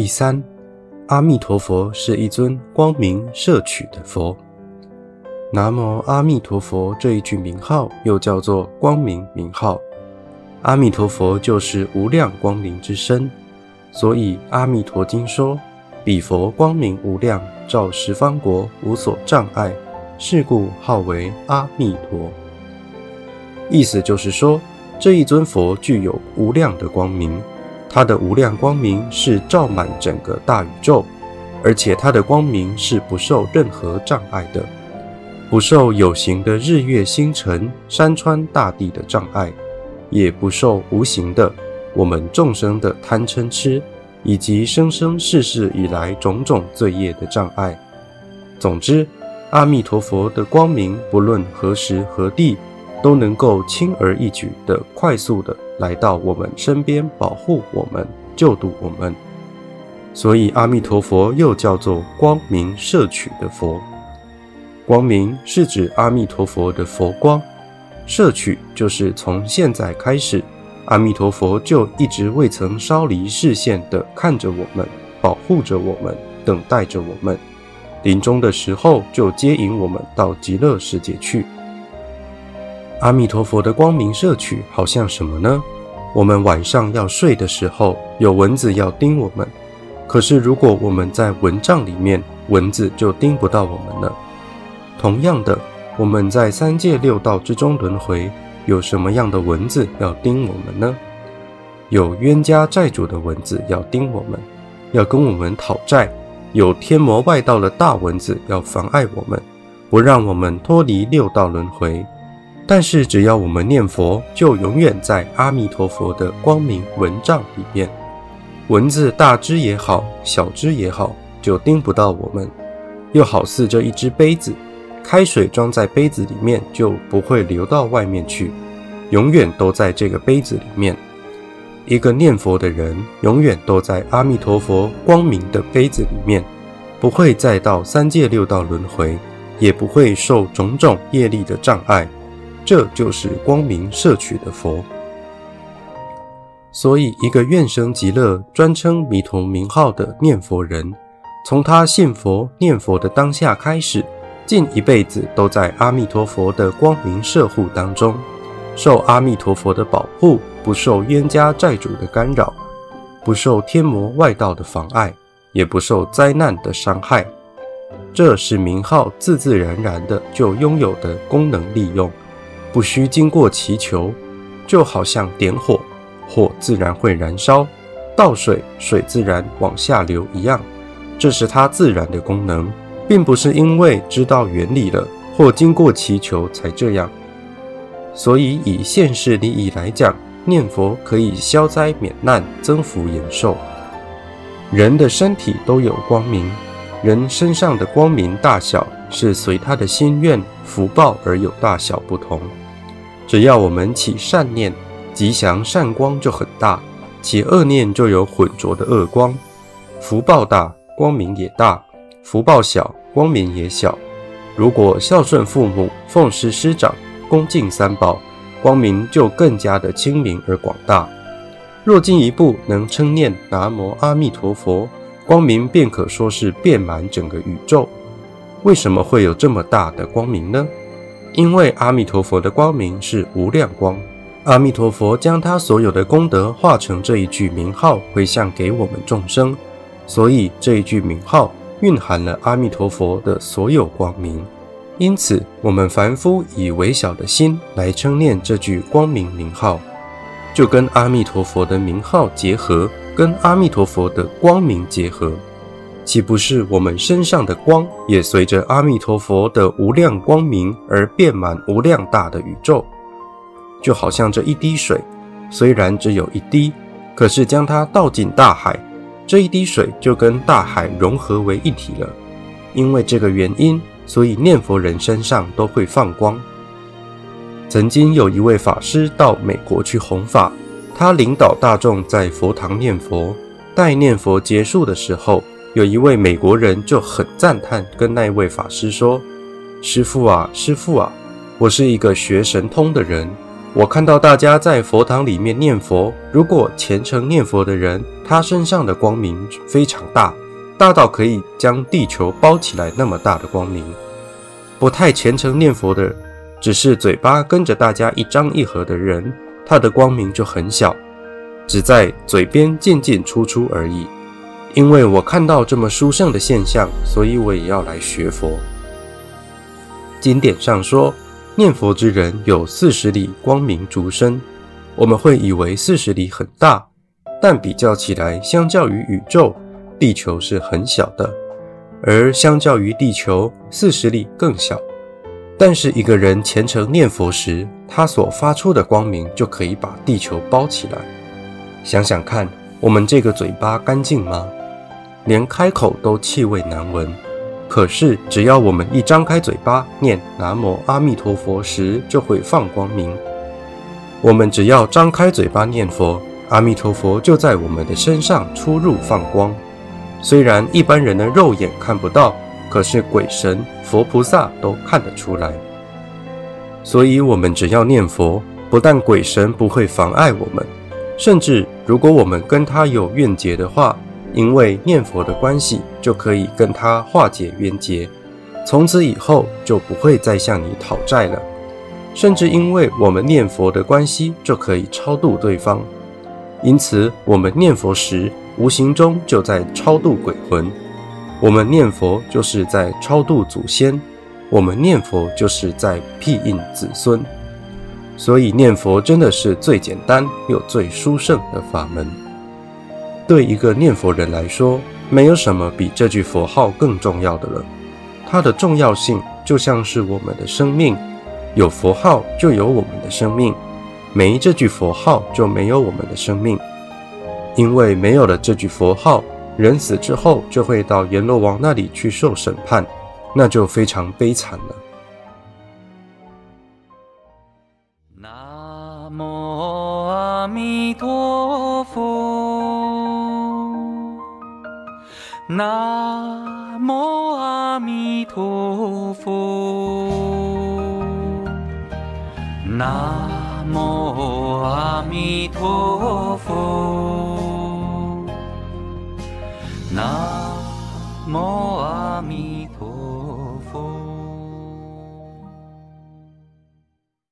第三，阿弥陀佛是一尊光明摄取的佛。南无阿弥陀佛这一句名号又叫做光明名号。阿弥陀佛就是无量光明之身，所以《阿弥陀经》说：“彼佛光明无量，照十方国，无所障碍。是故号为阿弥陀。”意思就是说，这一尊佛具有无量的光明，它的无量光明是照满整个大宇宙，而且它的光明是不受任何障碍的，不受有形的日月星辰、山川大地的障碍。也不受无形的我们众生的贪嗔痴，以及生生世世以来种种罪业的障碍。总之，阿弥陀佛的光明，不论何时何地，都能够轻而易举的、快速的来到我们身边，保护我们、救度我们。所以，阿弥陀佛又叫做光明摄取的佛。光明是指阿弥陀佛的佛光。摄取就是从现在开始，阿弥陀佛就一直未曾稍离视线的看着我们，保护着我们，等待着我们。临终的时候就接引我们到极乐世界去。阿弥陀佛的光明摄取好像什么呢？我们晚上要睡的时候，有蚊子要叮我们，可是如果我们在蚊帐里面，蚊子就叮不到我们了。同样的。我们在三界六道之中轮回，有什么样的蚊子要叮我们呢？有冤家债主的蚊子要叮我们，要跟我们讨债；有天魔外道的大蚊子要妨碍我们，不让我们脱离六道轮回。但是只要我们念佛，就永远在阿弥陀佛的光明蚊帐里面。蚊子大只也好，小只也好，就叮不到我们。又好似这一只杯子。开水装在杯子里面，就不会流到外面去，永远都在这个杯子里面。一个念佛的人，永远都在阿弥陀佛光明的杯子里面，不会再到三界六道轮回，也不会受种种业力的障碍。这就是光明摄取的佛。所以，一个愿生极乐、专称弥陀名号的念佛人，从他信佛念佛的当下开始。近一辈子都在阿弥陀佛的光明摄护当中，受阿弥陀佛的保护，不受冤家债主的干扰，不受天魔外道的妨碍，也不受灾难的伤害。这是名号自自然然的就拥有的功能利用，不需经过祈求，就好像点火，火自然会燃烧；倒水，水自然往下流一样，这是它自然的功能。并不是因为知道原理了或经过祈求才这样，所以以现世利益来讲，念佛可以消灾免难、增福延寿。人的身体都有光明，人身上的光明大小是随他的心愿、福报而有大小不同。只要我们起善念，吉祥善光就很大；起恶念就有混浊的恶光。福报大，光明也大；福报小。光明也小，如果孝顺父母、奉师师长、恭敬三宝，光明就更加的清明而广大。若进一步能称念南无阿弥陀佛，光明便可说是遍满整个宇宙。为什么会有这么大的光明呢？因为阿弥陀佛的光明是无量光，阿弥陀佛将他所有的功德化成这一句名号，回向给我们众生，所以这一句名号。蕴含了阿弥陀佛的所有光明，因此我们凡夫以微小的心来称念这句光明名号，就跟阿弥陀佛的名号结合，跟阿弥陀佛的光明结合，岂不是我们身上的光也随着阿弥陀佛的无量光明而遍满无量大的宇宙？就好像这一滴水，虽然只有一滴，可是将它倒进大海。这一滴水就跟大海融合为一体了。因为这个原因，所以念佛人身上都会放光。曾经有一位法师到美国去弘法，他领导大众在佛堂念佛。待念佛结束的时候，有一位美国人就很赞叹，跟那位法师说：“师父啊，师父啊，我是一个学神通的人，我看到大家在佛堂里面念佛，如果虔诚念佛的人，他身上的光明非常大，大到可以将地球包起来那么大的光明。不太虔诚念佛的，只是嘴巴跟着大家一张一合的人，他的光明就很小，只在嘴边进进出出而已。因为我看到这么殊胜的现象，所以我也要来学佛。经典上说，念佛之人有四十里光明足身。我们会以为四十里很大，但比较起来，相较于宇宙，地球是很小的，而相较于地球，四十里更小。但是一个人虔诚念佛时，他所发出的光明就可以把地球包起来。想想看，我们这个嘴巴干净吗？连开口都气味难闻，可是只要我们一张开嘴巴念南无阿弥陀佛时，就会放光明。我们只要张开嘴巴念佛，阿弥陀佛就在我们的身上出入放光。虽然一般人的肉眼看不到，可是鬼神、佛菩萨都看得出来。所以，我们只要念佛，不但鬼神不会妨碍我们，甚至如果我们跟他有怨结的话，因为念佛的关系，就可以跟他化解冤结，从此以后就不会再向你讨债了。甚至因为我们念佛的关系，就可以超度对方。因此，我们念佛时，无形中就在超度鬼魂。我们念佛就是在超度祖先，我们念佛就是在庇应子孙。所以，念佛真的是最简单又最殊胜的法门。对一个念佛人来说，没有什么比这句佛号更重要的了。它的重要性就像是我们的生命，有佛号就有我们的生命，没这句佛号就没有我们的生命。因为没有了这句佛号，人死之后就会到阎罗王那里去受审判，那就非常悲惨了。南无阿弥陀南无阿弥陀佛，南无阿弥陀佛，南无阿弥。